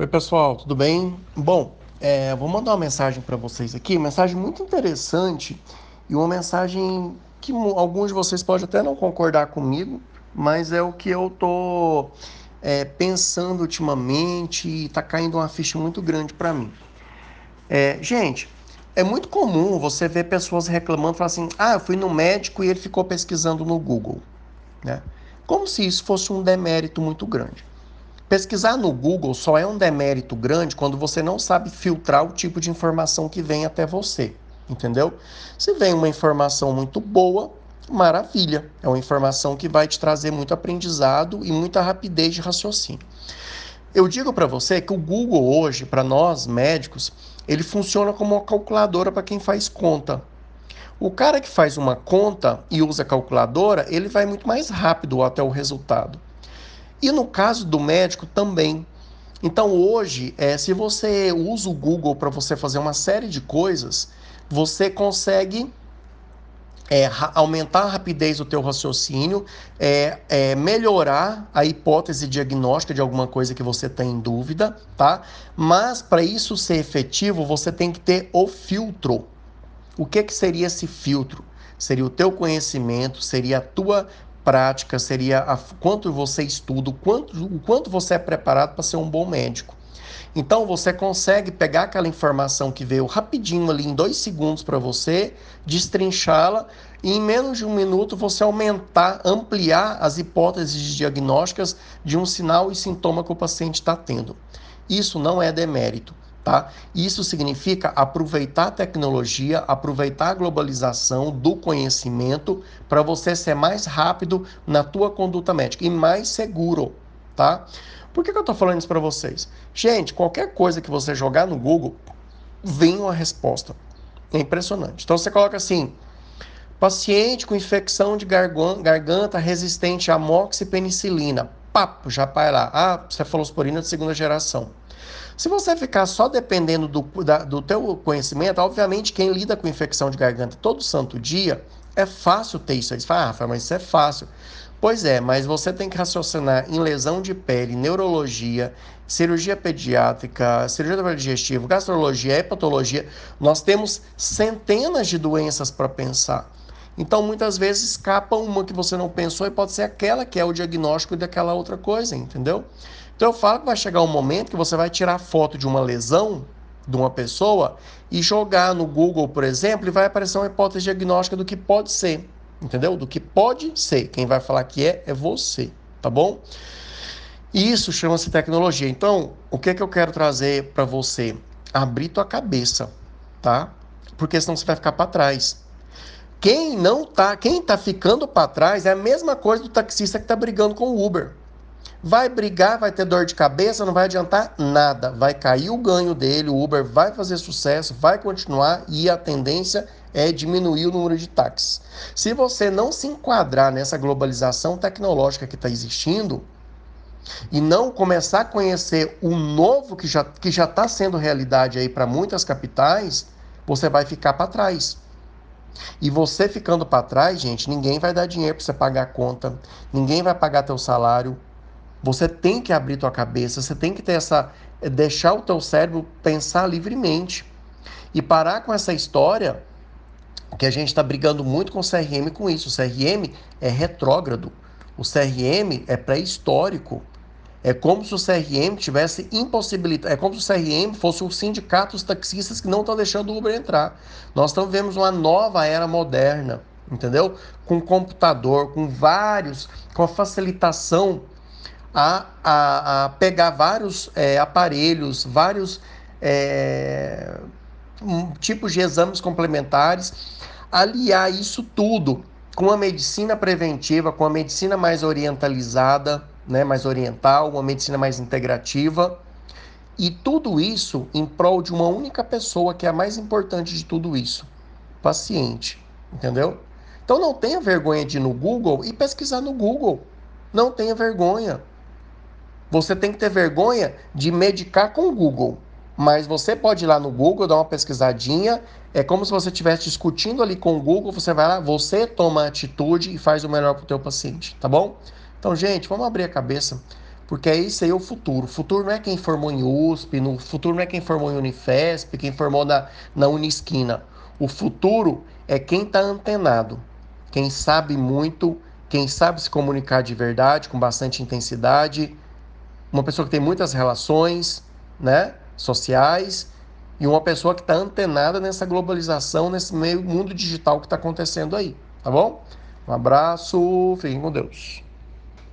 Oi, pessoal, tudo bem? Bom, é, vou mandar uma mensagem para vocês aqui, mensagem muito interessante e uma mensagem que alguns de vocês podem até não concordar comigo, mas é o que eu tô é, pensando ultimamente e tá caindo uma ficha muito grande para mim. É, gente, é muito comum você ver pessoas reclamando, falando assim, ah, eu fui no médico e ele ficou pesquisando no Google, né? Como se isso fosse um demérito muito grande. Pesquisar no Google só é um demérito grande quando você não sabe filtrar o tipo de informação que vem até você, entendeu? Se vem uma informação muito boa, maravilha. É uma informação que vai te trazer muito aprendizado e muita rapidez de raciocínio. Eu digo para você que o Google hoje, para nós médicos, ele funciona como uma calculadora para quem faz conta. O cara que faz uma conta e usa calculadora, ele vai muito mais rápido até o resultado. E no caso do médico também. Então hoje, é, se você usa o Google para você fazer uma série de coisas, você consegue é, aumentar a rapidez do teu raciocínio, é, é, melhorar a hipótese diagnóstica de alguma coisa que você tem em dúvida, tá? Mas para isso ser efetivo, você tem que ter o filtro. O que, que seria esse filtro? Seria o teu conhecimento, seria a tua prática, seria a, quanto você estuda, quanto, o quanto você é preparado para ser um bom médico. Então você consegue pegar aquela informação que veio rapidinho ali em dois segundos para você, destrinchá-la e em menos de um minuto você aumentar, ampliar as hipóteses diagnósticas de um sinal e sintoma que o paciente está tendo. Isso não é demérito. Tá? Isso significa aproveitar a tecnologia, aproveitar a globalização do conhecimento para você ser mais rápido na tua conduta médica e mais seguro, tá? Por que, que eu estou falando isso para vocês? Gente, qualquer coisa que você jogar no Google, vem uma resposta. É impressionante. Então você coloca assim, paciente com infecção de garganta resistente a moxipenicilina. Papo, já vai lá. Ah, cefalosporina de segunda geração. Se você ficar só dependendo do, da, do teu conhecimento, obviamente quem lida com infecção de garganta todo santo dia, é fácil ter isso. Aí você fala, ah, mas isso é fácil. Pois é, mas você tem que raciocinar em lesão de pele, neurologia, cirurgia pediátrica, cirurgia do digestivo, gastrologia, hepatologia. Nós temos centenas de doenças para pensar. Então, muitas vezes escapa uma que você não pensou e pode ser aquela que é o diagnóstico daquela outra coisa, entendeu? Então eu falo que vai chegar um momento que você vai tirar foto de uma lesão de uma pessoa e jogar no Google, por exemplo, e vai aparecer uma hipótese diagnóstica do que pode ser, entendeu? Do que pode ser. Quem vai falar que é é você, tá bom? Isso chama-se tecnologia. Então, o que é que eu quero trazer para você? Abrir tua cabeça, tá? Porque senão você vai ficar para trás. Quem não tá, quem tá ficando para trás é a mesma coisa do taxista que tá brigando com o Uber. Vai brigar, vai ter dor de cabeça, não vai adiantar nada. Vai cair o ganho dele, o Uber vai fazer sucesso, vai continuar e a tendência é diminuir o número de táxis. Se você não se enquadrar nessa globalização tecnológica que está existindo e não começar a conhecer o novo que já que já está sendo realidade aí para muitas capitais, você vai ficar para trás. E você ficando para trás, gente, ninguém vai dar dinheiro para você pagar a conta, ninguém vai pagar teu salário, você tem que abrir tua cabeça, você tem que ter essa deixar o teu cérebro pensar livremente e parar com essa história que a gente está brigando muito com o CRM com isso. O CRM é retrógrado, o CRM é pré-histórico. É como se o CRM tivesse impossibilidade, é como se o CRM fosse o sindicato dos taxistas que não estão deixando o Uber entrar. Nós estamos vendo uma nova era moderna, entendeu? Com computador, com vários, com a facilitação a, a, a pegar vários é, aparelhos, vários é, tipos de exames complementares, aliar isso tudo com a medicina preventiva, com a medicina mais orientalizada, né, mais oriental, uma medicina mais integrativa. E tudo isso em prol de uma única pessoa que é a mais importante de tudo isso: paciente. Entendeu? Então não tenha vergonha de ir no Google e pesquisar no Google. Não tenha vergonha. Você tem que ter vergonha de medicar com o Google. Mas você pode ir lá no Google, dar uma pesquisadinha. É como se você estivesse discutindo ali com o Google. Você vai lá, você toma atitude e faz o melhor para o teu paciente, tá bom? Então, gente, vamos abrir a cabeça. porque é isso aí o futuro. O futuro não é quem formou em USP, no futuro não é quem formou em Unifesp, quem formou na, na Unisquina. O futuro é quem está antenado, quem sabe muito, quem sabe se comunicar de verdade, com bastante intensidade, uma pessoa que tem muitas relações né, sociais e uma pessoa que está antenada nessa globalização, nesse meio mundo digital que está acontecendo aí, tá bom? Um abraço, fiquem com Deus.